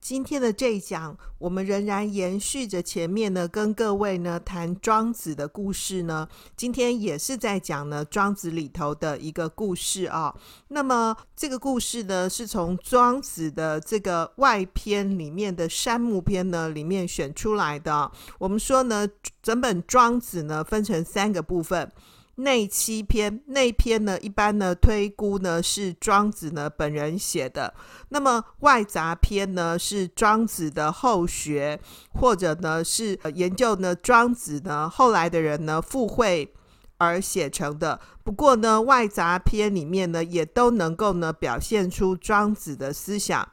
今天的这一讲，我们仍然延续着前面呢，跟各位呢谈庄子的故事呢。今天也是在讲呢庄子里头的一个故事啊。那么这个故事呢，是从庄子的这个外篇里面的山木篇呢里面选出来的。我们说呢，整本庄子呢分成三个部分。内七篇，内篇呢，一般呢推估呢是庄子呢本人写的。那么外杂篇呢是庄子的后学，或者呢是研究呢庄子呢后来的人呢附会而写成的。不过呢外杂篇里面呢也都能够呢表现出庄子的思想。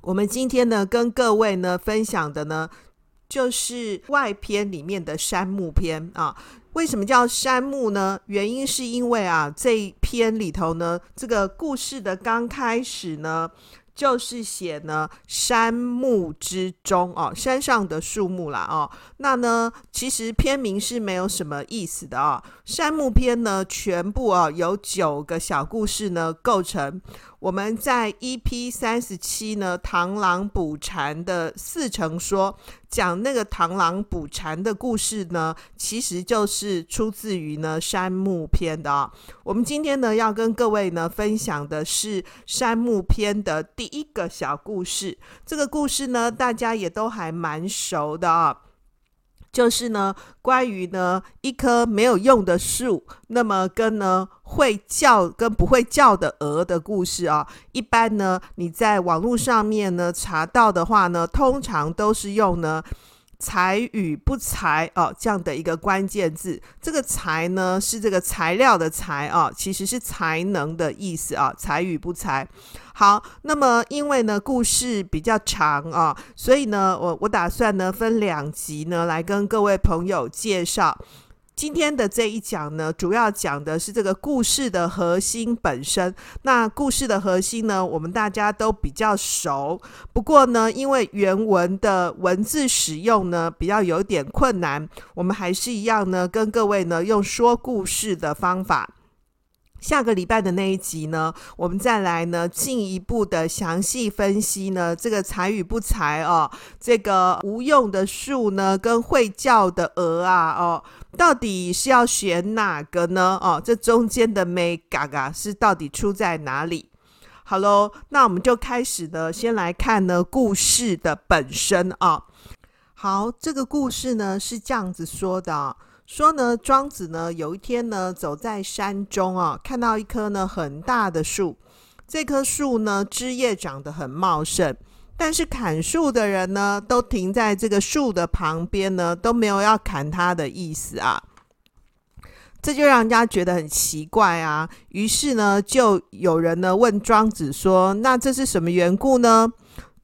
我们今天呢跟各位呢分享的呢就是外篇里面的山木篇啊。为什么叫山木呢？原因是因为啊，这一篇里头呢，这个故事的刚开始呢，就是写呢山木之中哦，山上的树木啦哦。那呢，其实篇名是没有什么意思的啊、哦。山木篇呢，全部啊有九个小故事呢构成。我们在 EP 三十七呢，螳螂捕蝉的四乘说，讲那个螳螂捕蝉的故事呢，其实就是出自于呢山木篇的、我们今天呢要跟各位呢分享的是山木篇的第一个小故事，这个故事呢大家也都还蛮熟的啊、就是呢，关于呢一棵没有用的树，那么跟呢会叫跟不会叫的鹅的故事啊。一般呢你在网络上面呢查到的话呢，通常都是用呢才与不才哦这样的一个关键字。这个才呢是这个材料的材啊，其实是才能的意思啊，才与不才。好，那么因为呢故事比较长啊，所以呢我我打算呢分两集呢来跟各位朋友介绍。今天的这一讲呢，主要讲的是这个故事的核心本身。那故事的核心呢，我们大家都比较熟。不过呢，因为原文的文字使用呢比较有点困难，我们还是一样呢跟各位呢用说故事的方法。下个礼拜的那一集呢，我们再来呢进一步的详细分析呢这个才与不才哦，这个无用的树呢跟会叫的鹅啊哦，到底是要选哪个呢？哦，这中间的眉角啊是到底出在哪里？好喽，那我们就开始呢，先来看呢故事的本身啊、好，这个故事呢是这样子说的。说呢，庄子呢有一天呢走在山中啊，看到一棵呢很大的树，这棵树呢枝叶长得很茂盛，但是砍树的人呢都停在这个树的旁边呢，都没有要砍它的意思啊，这就让人家觉得很奇怪啊。于是呢，就有人呢问庄子说：“那这是什么缘故呢？”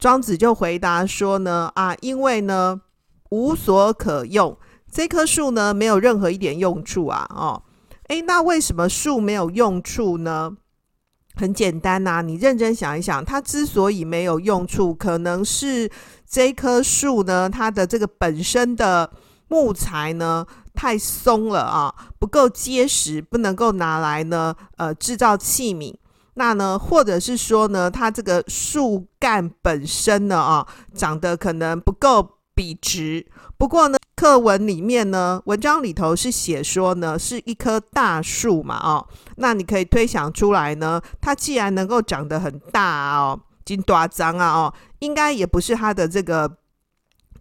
庄子就回答说呢：“啊，因为呢无所可用。”这棵树呢，没有任何一点用处啊！哦，诶，那为什么树没有用处呢？很简单呐，你认真想一想，它之所以没有用处，可能是这棵树呢，它的这个本身的木材呢太松了啊，不够结实，不能够拿来呢呃制造器皿。那呢，或者是说呢，它这个树干本身呢啊，长得可能不够笔直。不过呢，课文里面呢，文章里头是写说呢，是一棵大树嘛，哦，那你可以推想出来呢，它既然能够长得很大哦，金大张啊，哦，应该也不是它的这个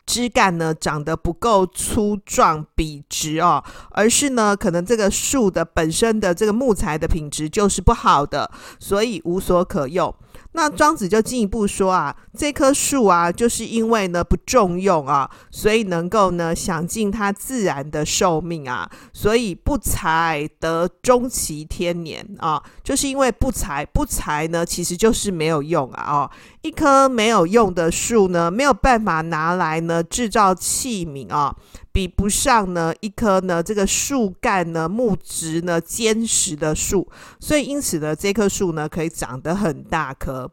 枝干呢长得不够粗壮笔直哦，而是呢，可能这个树的本身的这个木材的品质就是不好的，所以无所可用。那庄子就进一步说啊，这棵树啊，就是因为呢不重用啊，所以能够呢享尽它自然的寿命啊，所以不才得终其天年啊，就是因为不才，不才呢其实就是没有用啊哦，一棵没有用的树呢，没有办法拿来呢制造器皿啊。比不上呢一棵呢这个树干呢木质呢坚实的树，所以因此呢这棵树呢可以长得很大棵。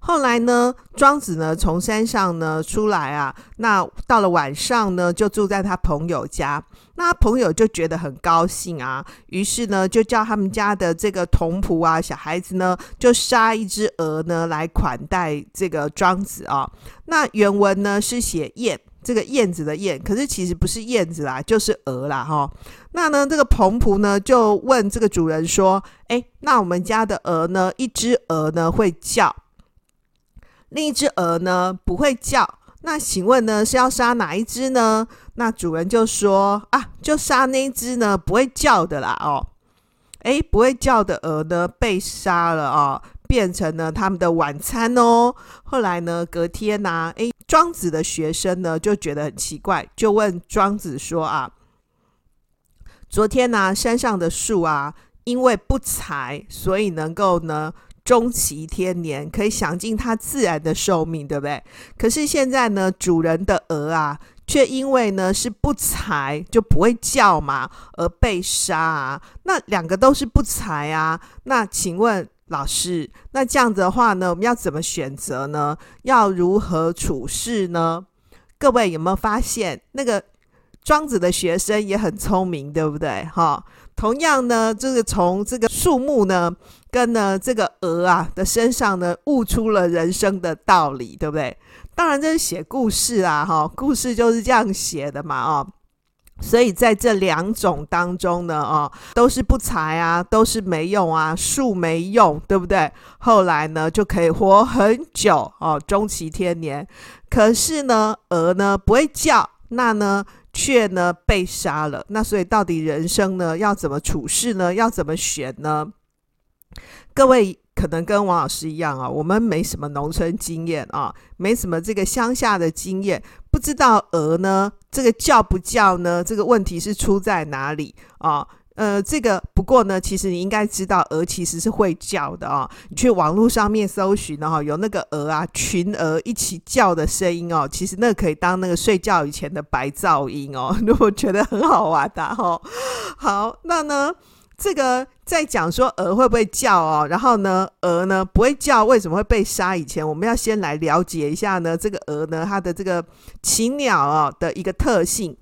后来呢，庄子呢从山上呢出来啊，那到了晚上呢，就住在他朋友家。那朋友就觉得很高兴啊，于是呢就叫他们家的这个童仆啊、小孩子呢，就杀一只鹅呢来款待这个庄子啊。那原文呢是写燕，这个燕子的燕，可是其实不是燕子啦，就是鹅啦哈。那呢这个童仆呢就问这个主人说：“诶，那我们家的鹅呢？一只鹅呢会叫。”另一只鹅呢不会叫，那请问呢是要杀哪一只呢？那主人就说啊，就杀那只呢不会叫的啦哦。诶，不会叫的鹅呢被杀了哦，变成了他们的晚餐哦。后来呢隔天呐、啊，诶，庄子的学生呢就觉得很奇怪，就问庄子说啊，昨天呢、山上的树啊，因为不才，所以能够呢。终其天年，可以享尽它自然的寿命，对不对？可是现在呢，主人的鹅啊，却因为呢是不才，就不会叫嘛，而被杀啊。那两个都是不才啊。那请问老师，那这样子的话呢，我们要怎么选择呢？要如何处事呢？各位有没有发现，那个庄子的学生也很聪明，对不对？哈。同样呢，就是从这个树木呢，跟呢这个鹅啊的身上呢，悟出了人生的道理，对不对？当然这是写故事啊，哈，故事就是这样写的嘛，哦，所以在这两种当中呢，哦，都是不才啊，都是没用啊，树没用，对不对？后来呢，就可以活很久哦，终其天年。可是呢，鹅呢不会叫，那呢？却呢被杀了，那所以到底人生呢要怎么处事呢？要怎么选呢？各位可能跟王老师一样啊，我们没什么农村经验啊，没什么这个乡下的经验，不知道鹅呢这个叫不叫呢？这个问题是出在哪里啊？呃，这个不过呢，其实你应该知道，鹅其实是会叫的哦。你去网络上面搜寻的哈，有那个鹅啊，群鹅一起叫的声音哦，其实那可以当那个睡觉以前的白噪音哦。如果觉得很好玩的哈，好，那呢，这个在讲说鹅会不会叫哦，然后呢，鹅呢不会叫，为什么会被杀？以前我们要先来了解一下呢，这个鹅呢，它的这个禽鸟哦的一个特性。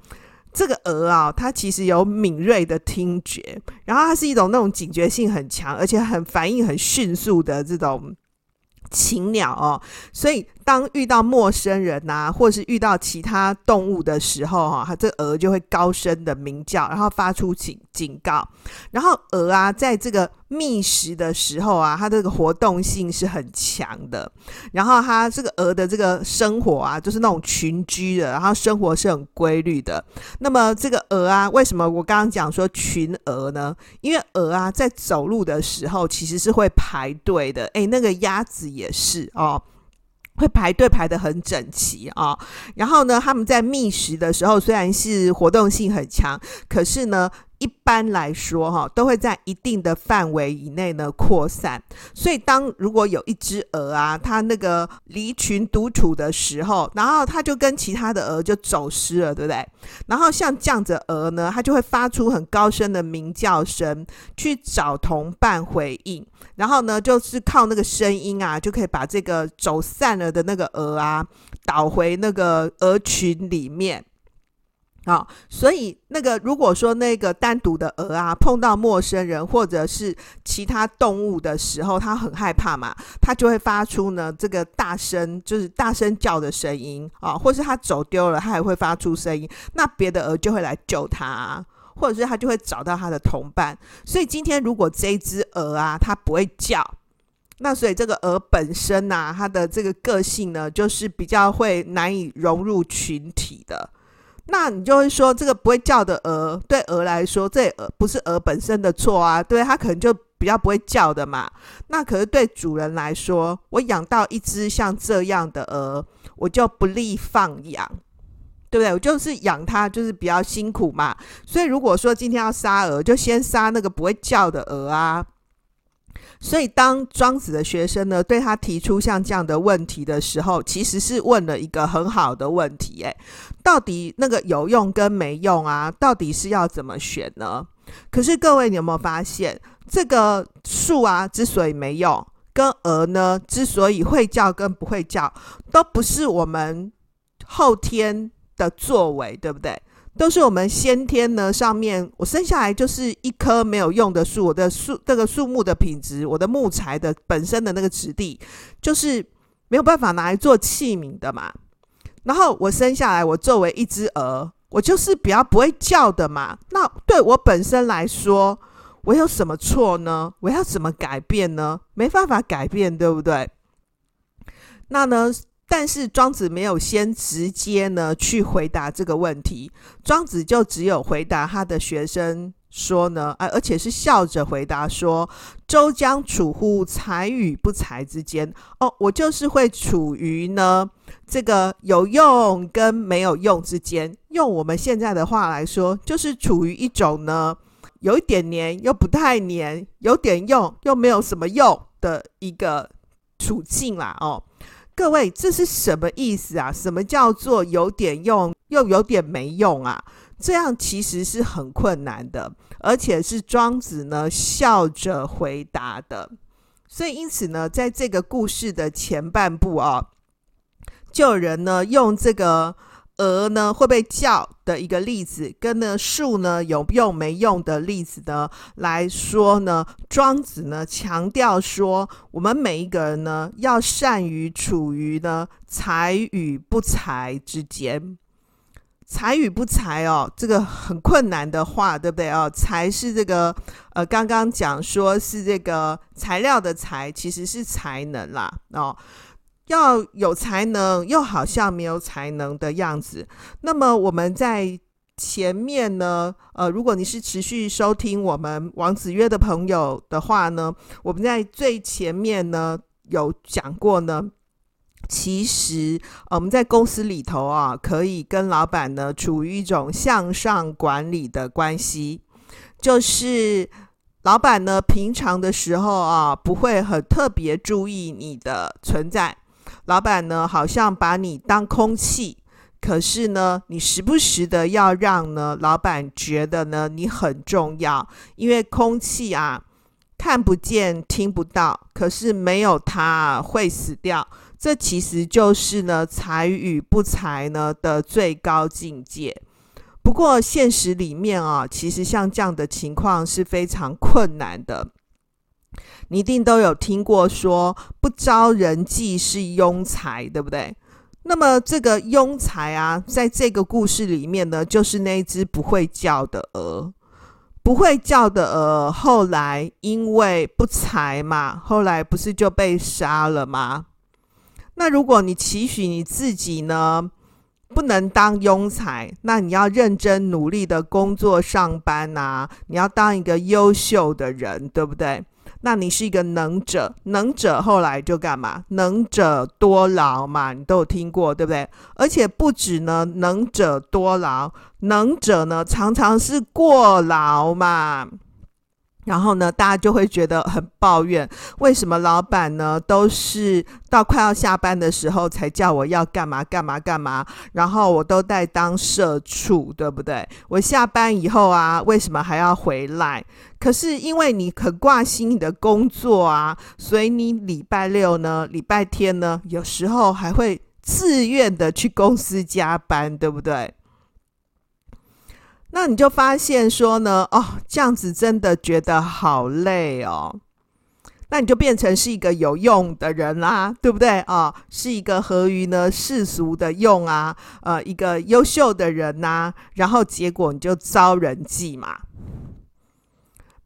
这个鹅啊，它其实有敏锐的听觉，然后它是一种那种警觉性很强，而且很反应很迅速的这种禽鸟哦，所以。当遇到陌生人呐、啊，或是遇到其他动物的时候，哈，它这鹅就会高声的鸣叫，然后发出警警告。然后鹅啊，在这个觅食的时候啊，它这个活动性是很强的。然后它这个鹅的这个生活啊，就是那种群居的，然后生活是很规律的。那么这个鹅啊，为什么我刚刚讲说群鹅呢？因为鹅啊，在走路的时候其实是会排队的。诶，那个鸭子也是哦。会排队排得很整齐啊、哦，然后呢，他们在觅食的时候虽然是活动性很强，可是呢。一般来说，哈，都会在一定的范围以内呢扩散。所以，当如果有一只鹅啊，它那个离群独处的时候，然后它就跟其他的鹅就走失了，对不对？然后像这样子鹅呢，它就会发出很高声的鸣叫声，去找同伴回应。然后呢，就是靠那个声音啊，就可以把这个走散了的那个鹅啊，导回那个鹅群里面。啊、所以那个如果说那个单独的鹅啊，碰到陌生人或者是其他动物的时候，它很害怕嘛，它就会发出呢这个大声，就是大声叫的声音啊、或是它走丢了，它还会发出声音，那别的鹅就会来救它，或者是它就会找到它的同伴。所以今天如果这只鹅啊，它不会叫，那所以这个鹅本身呐、它的这个个性呢，就是比较会难以融入群体的。那你就会说，这个不会叫的鹅，对鹅来说，这鹅不是鹅本身的错啊，对，它可能就比较不会叫的嘛。那可是对主人来说，我养到一只像这样的鹅，我就不利放养，对不对？我就是养它，就是比较辛苦嘛。所以如果说今天要杀鹅，就先杀那个不会叫的鹅啊。所以当庄子的学生呢对他提出像这样的问题的时候，其实是问了一个很好的问题，诶，到底那个有用跟没用啊，到底是要怎么选呢？可是各位，你有没有发现，这个树啊之所以没用，跟鹅呢之所以会叫跟不会叫，都不是我们后天的作为，对不对？都是我们先天呢，上面我生下来就是一棵没有用的树，我的树这个树木的品质，我的木材的本身的那个质地，就是没有办法拿来做器皿的嘛。然后我生下来，我作为一只鹅，我就是比较不会叫的嘛。那对我本身来说，我有什么错呢？我要怎么改变呢？没办法改变，对不对？那呢？但是庄子没有先直接呢去回答这个问题，庄子就只有回答他的学生说呢，而且是笑着回答说：“周将处乎才与不才之间。哦，我就是会处于呢这个有用跟没有用之间。用我们现在的话来说，就是处于一种呢有一点黏又不太黏，有点用又没有什么用的一个处境啦。哦。”各位，这是什么意思啊？什么叫做有点用又有点没用啊？这样其实是很困难的，而且是庄子呢笑着回答的。所以，因此呢，在这个故事的前半部啊，就有人呢用这个。鹅呢会被叫的一个例子，跟呢树呢有用没用的例子呢来说呢，庄子呢强调说，我们每一个人呢要善于处于呢才与不才之间。才与不才哦，这个很困难的话，对不对哦？才是这个呃，刚刚讲说是这个材料的材，其实是才能啦哦。要有才能，又好像没有才能的样子。那么我们在前面呢，呃，如果你是持续收听我们王子约的朋友的话呢，我们在最前面呢有讲过呢。其实，我们在公司里头啊，可以跟老板呢处于一种向上管理的关系，就是老板呢平常的时候啊，不会很特别注意你的存在。老板呢，好像把你当空气，可是呢，你时不时的要让呢，老板觉得呢，你很重要，因为空气啊，看不见、听不到，可是没有它会死掉。这其实就是呢，才与不才呢的最高境界。不过现实里面啊，其实像这样的情况是非常困难的。你一定都有听过说“不招人忌是庸才”，对不对？那么这个庸才啊，在这个故事里面呢，就是那只不会叫的鹅。不会叫的鹅，后来因为不才嘛，后来不是就被杀了吗？那如果你期许你自己呢，不能当庸才，那你要认真努力的工作上班啊，你要当一个优秀的人，对不对？那你是一个能者，能者后来就干嘛？能者多劳嘛，你都有听过，对不对？而且不止呢，能者多劳，能者呢常常是过劳嘛。然后呢，大家就会觉得很抱怨，为什么老板呢都是到快要下班的时候才叫我要干嘛干嘛干嘛，然后我都在当社畜，对不对？我下班以后啊，为什么还要回来？可是因为你很挂心你的工作啊，所以你礼拜六呢、礼拜天呢，有时候还会自愿的去公司加班，对不对？那你就发现说呢，哦，这样子真的觉得好累哦。那你就变成是一个有用的人啦，对不对啊？哦，是一个合于呢世俗的用啊，呃，一个优秀的人呐，然后结果你就遭人忌嘛。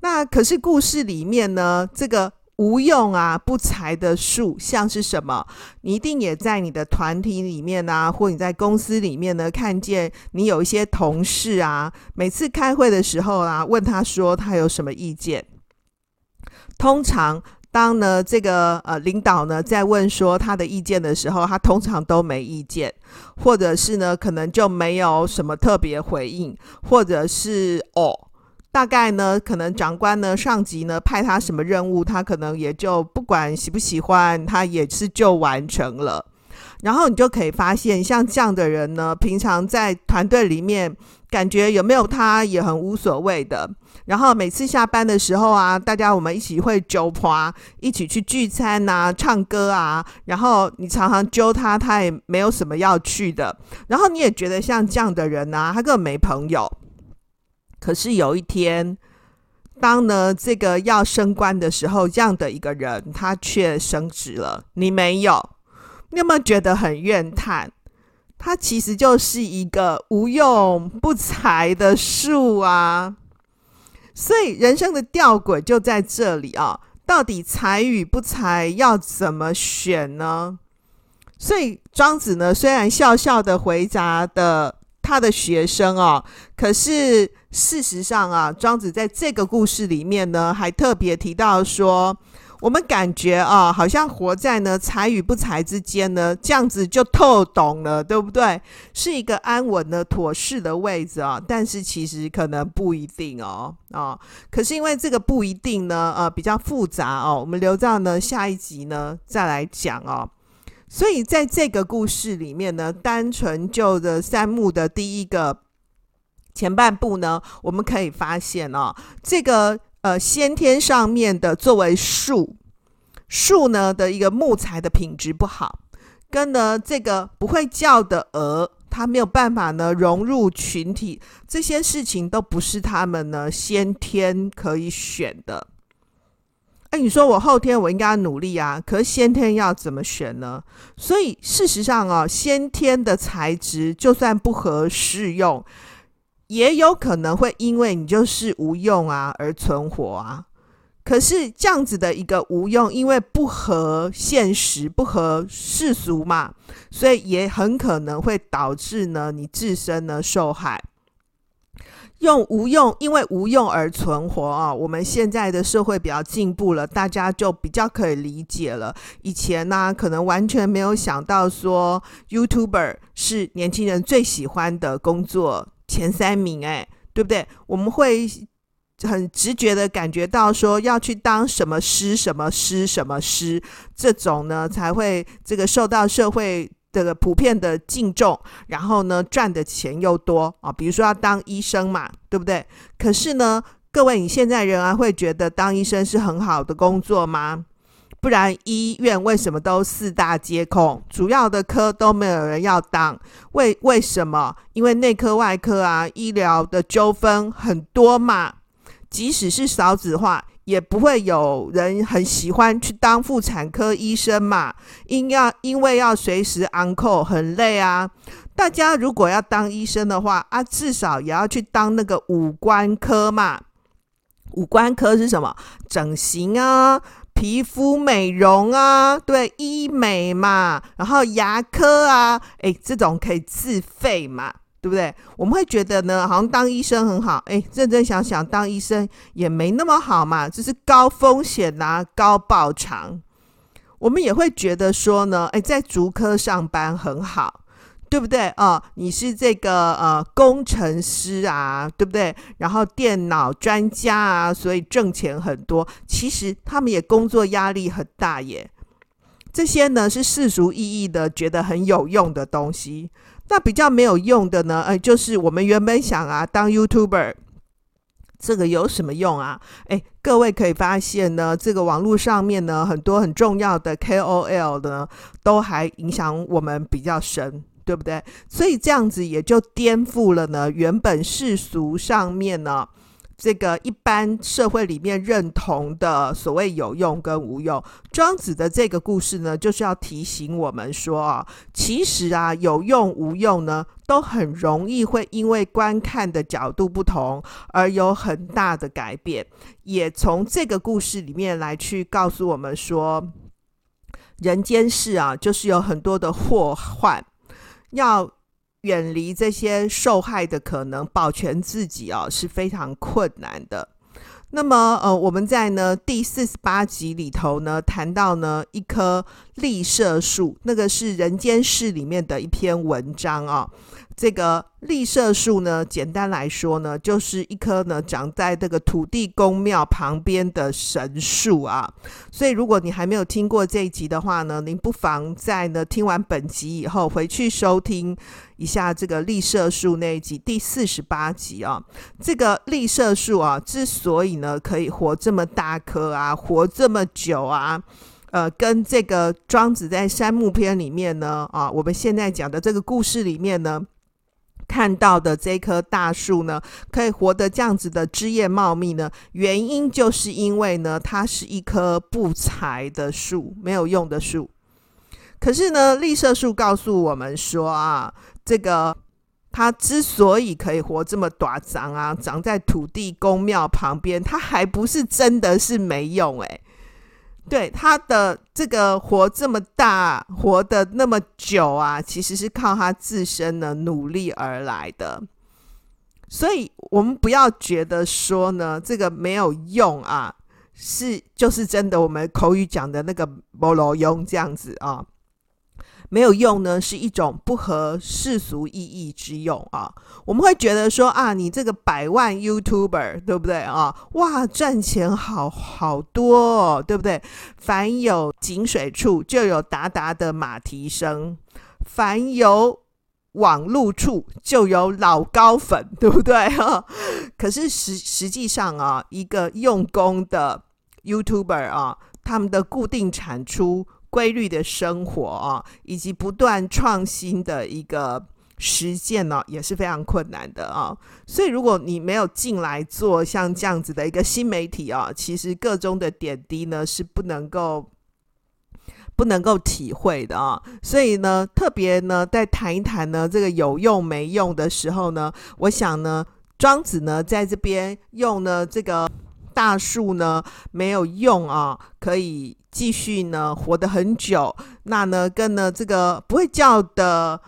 那可是故事里面呢，这个。无用啊，不才的树像是什么？你一定也在你的团体里面啊，或你在公司里面呢，看见你有一些同事啊，每次开会的时候啊，问他说他有什么意见。通常当呢这个呃领导呢在问说他的意见的时候，他通常都没意见，或者是呢可能就没有什么特别回应，或者是哦。大概呢，可能长官呢、上级呢派他什么任务，他可能也就不管喜不喜欢，他也是就完成了。然后你就可以发现，像这样的人呢，平常在团队里面，感觉有没有他也很无所谓的。然后每次下班的时候啊，大家我们一起会揪趴，一起去聚餐啊、唱歌啊。然后你常常揪他，他也没有什么要去的。然后你也觉得像这样的人啊，他根本没朋友。可是有一天，当呢这个要升官的时候，这样的一个人他却升职了，你没有。你有没有觉得很怨叹？他其实就是一个无用不才的树啊！所以人生的吊诡就在这里啊！到底才与不才要怎么选呢？所以庄子呢，虽然笑笑的回答的他的学生哦，可是事实上啊，庄子在这个故事里面呢，还特别提到说。我们感觉啊，好像活在呢才与不才之间呢，这样子就透懂了，对不对？是一个安稳的、妥适的位置啊。但是其实可能不一定哦，啊。可是因为这个不一定呢，呃，比较复杂哦，我们留到呢下一集呢再来讲哦。所以在这个故事里面呢，单纯就的三木的第一个前半部呢，我们可以发现哦，这个。呃，先天上面的作为树，树呢的一个木材的品质不好，跟呢这个不会叫的鹅，它没有办法呢融入群体，这些事情都不是他们呢先天可以选的。哎，你说我后天我应该要努力啊，可是先天要怎么选呢？所以事实上啊，先天的材质就算不合适用。也有可能会因为你就是无用啊而存活啊，可是这样子的一个无用，因为不合现实、不合世俗嘛，所以也很可能会导致呢你自身呢受害。用无用，因为无用而存活啊！我们现在的社会比较进步了，大家就比较可以理解了。以前呢、可能完全没有想到说 YouTuber 是年轻人最喜欢的工作。前三名，哎，对不对？我们会很直觉的感觉到说，要去当什么师、什么师、什么师，这种呢才会这个受到社会的普遍的敬重，然后呢赚的钱又多啊。比如说要当医生嘛，对不对？可是呢，各位，你现在仍然会觉得当医生是很好的工作吗？不然医院为什么都四大皆空？主要的科都没有人要当，为为什么？因为内科、外科啊，医疗的纠纷很多嘛。即使是少子化，也不会有人很喜欢去当妇产科医生嘛。因要因为要随时 on call，很累啊。大家如果要当医生的话啊，至少也要去当那个五官科嘛。五官科是什么？整形啊。皮肤美容啊，对，医美嘛，然后牙科啊，诶，这种可以自费嘛，对不对？我们会觉得呢，好像当医生很好，诶，认真想想，当医生也没那么好嘛，就是高风险呐、啊，高报偿。我们也会觉得说呢，诶，在足科上班很好。对不对啊、哦？你是这个呃工程师啊，对不对？然后电脑专家啊，所以挣钱很多。其实他们也工作压力很大耶。这些呢是世俗意义的，觉得很有用的东西。那比较没有用的呢，哎，就是我们原本想啊当 YouTuber，这个有什么用啊？哎，各位可以发现呢，这个网络上面呢很多很重要的 KOL 呢，都还影响我们比较深。对不对？所以这样子也就颠覆了呢，原本世俗上面呢，这个一般社会里面认同的所谓有用跟无用。庄子的这个故事呢，就是要提醒我们说啊，其实啊，有用无用呢，都很容易会因为观看的角度不同而有很大的改变。也从这个故事里面来去告诉我们说，人间世啊，就是有很多的祸患。要远离这些受害的可能，保全自己哦，是非常困难的。那么，呃，我们在呢第四十八集里头呢谈到呢一棵栗色树，那个是《人间世》里面的一篇文章啊、哦。这个栗色树呢，简单来说呢，就是一棵呢长在这个土地公庙旁边的神树啊。所以，如果你还没有听过这一集的话呢，您不妨在呢听完本集以后，回去收听一下这个栗色树那一集第四十八集啊。这个栗色树啊，之所以呢可以活这么大棵啊，活这么久啊。呃，跟这个庄子在《山木篇》里面呢，啊，我们现在讲的这个故事里面呢，看到的这棵大树呢，可以活得这样子的枝叶茂密呢，原因就是因为呢，它是一棵不才的树，没有用的树。可是呢，栗色树告诉我们说啊，这个它之所以可以活这么短长啊，长在土地公庙旁边，它还不是真的是没用诶、对他的这个活这么大，活得那么久啊，其实是靠他自身的努力而来的。所以，我们不要觉得说呢，这个没有用啊，是就是真的。我们口语讲的那个“没有用”这样子啊。没有用呢，是一种不合世俗意义之用啊。我们会觉得说啊，你这个百万 YouTuber 对不对啊？哇，赚钱好好多哦，对不对？凡有井水处，就有达达的马蹄声；凡有网路处，就有老高粉，对不对 啊？可是实实际上啊，一个用功的 YouTuber 啊，他们的固定产出。规律的生活啊，以及不断创新的一个实践呢，也是非常困难的啊。所以，如果你没有进来做像这样子的一个新媒体啊，其实个中的点滴呢是不能够不能够体会的啊。所以呢，特别呢，在谈一谈呢这个有用没用的时候呢，我想呢，庄子呢在这边用呢这个大树呢没有用啊，可以。继续呢，活得很久。那呢，跟呢这个不会叫的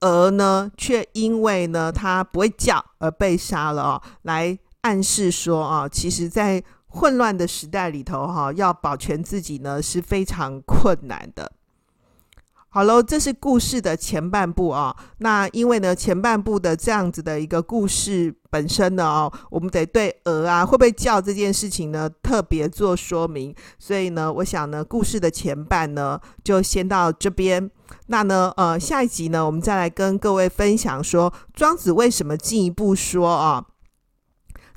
鹅呢，却因为呢它不会叫而被杀了哦，来暗示说啊，其实，在混乱的时代里头哈，要保全自己呢是非常困难的。好喽，这是故事的前半部啊。那因为呢，前半部的这样子的一个故事本身呢，哦，我们得对鹅啊会不会叫这件事情呢特别做说明。所以呢，我想呢，故事的前半呢就先到这边。那呢，呃，下一集呢，我们再来跟各位分享说，庄子为什么进一步说啊。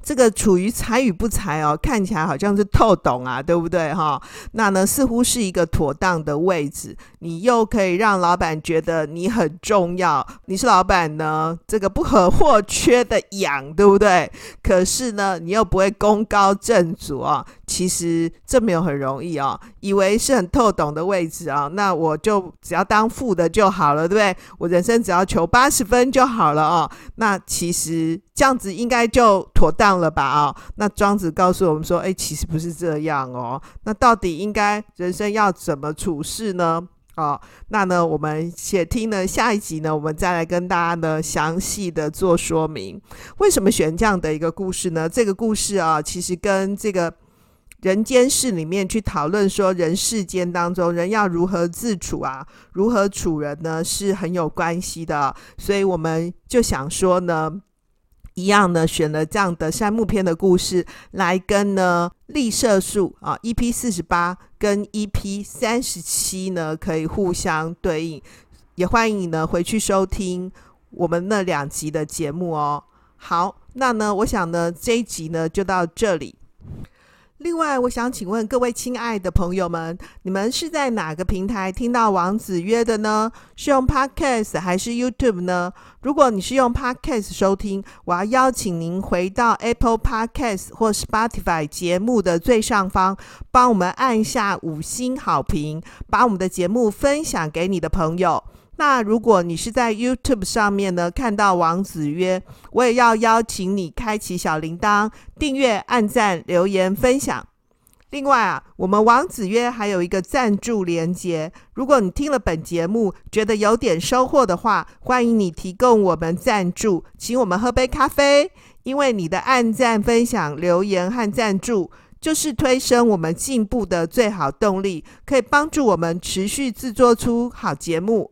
这个处于才与不才哦，看起来好像是透懂啊，对不对哈？那呢，似乎是一个妥当的位置，你又可以让老板觉得你很重要，你是老板呢，这个不可或缺的养，对不对？可是呢，你又不会功高震主啊。其实这没有很容易哦，以为是很透懂的位置啊，那我就只要当副的就好了，对不对？我人生只要求八十分就好了哦。那其实这样子应该就妥当了吧？啊，那庄子告诉我们说，哎，其实不是这样哦。那到底应该人生要怎么处事呢？啊，那呢，我们且听呢下一集呢，我们再来跟大家呢详细的做说明，为什么选这样的一个故事呢？这个故事啊，其实跟这个。人间世里面去讨论说，人世间当中人要如何自处啊，如何处人呢，是很有关系的。所以我们就想说呢，一样呢，选了这样的杉木篇的故事来跟呢栗色素啊，EP 四十八跟 EP 三十七呢可以互相对应。也欢迎你呢回去收听我们那两集的节目哦。好，那呢，我想呢这一集呢就到这里。另外，我想请问各位亲爱的朋友们，你们是在哪个平台听到王子约的呢？是用 Podcast 还是 YouTube 呢？如果你是用 Podcast 收听，我要邀请您回到 Apple Podcast 或 Spotify 节目的最上方，帮我们按下五星好评，把我们的节目分享给你的朋友。那如果你是在 YouTube 上面呢，看到王子约，我也要邀请你开启小铃铛、订阅、按赞、留言、分享。另外啊，我们王子约还有一个赞助连接，如果你听了本节目觉得有点收获的话，欢迎你提供我们赞助，请我们喝杯咖啡。因为你的按赞、分享、留言和赞助，就是推升我们进步的最好动力，可以帮助我们持续制作出好节目。